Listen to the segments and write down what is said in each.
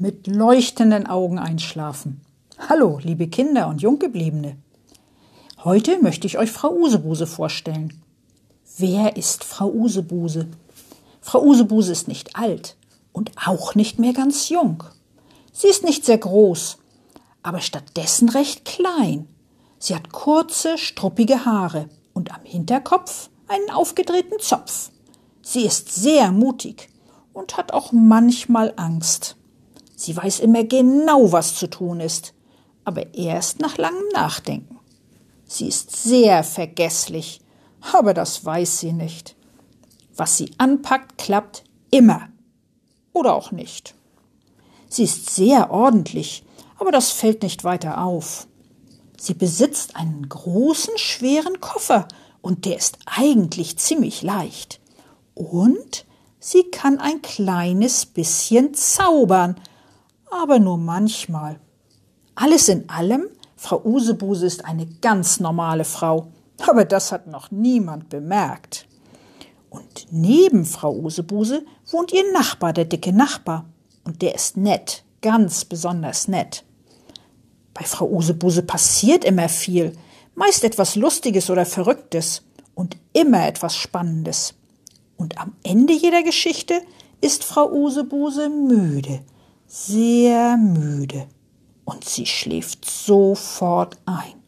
mit leuchtenden Augen einschlafen. Hallo, liebe Kinder und Junggebliebene. Heute möchte ich euch Frau Usebuse vorstellen. Wer ist Frau Usebuse? Frau Usebuse ist nicht alt und auch nicht mehr ganz jung. Sie ist nicht sehr groß, aber stattdessen recht klein. Sie hat kurze, struppige Haare und am Hinterkopf einen aufgedrehten Zopf. Sie ist sehr mutig und hat auch manchmal Angst. Sie weiß immer genau, was zu tun ist, aber erst nach langem Nachdenken. Sie ist sehr vergesslich, aber das weiß sie nicht. Was sie anpackt, klappt immer. Oder auch nicht. Sie ist sehr ordentlich, aber das fällt nicht weiter auf. Sie besitzt einen großen, schweren Koffer, und der ist eigentlich ziemlich leicht. Und sie kann ein kleines bisschen zaubern, aber nur manchmal. Alles in allem, Frau Usebuse ist eine ganz normale Frau, aber das hat noch niemand bemerkt. Und neben Frau Usebuse wohnt ihr Nachbar, der dicke Nachbar, und der ist nett, ganz besonders nett. Bei Frau Usebuse passiert immer viel, meist etwas Lustiges oder Verrücktes und immer etwas Spannendes. Und am Ende jeder Geschichte ist Frau Usebuse müde, sehr müde. Und sie schläft sofort ein.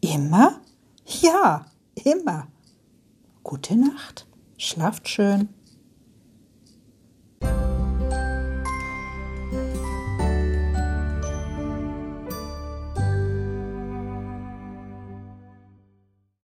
Immer? Ja, immer. Gute Nacht. Schlaft schön.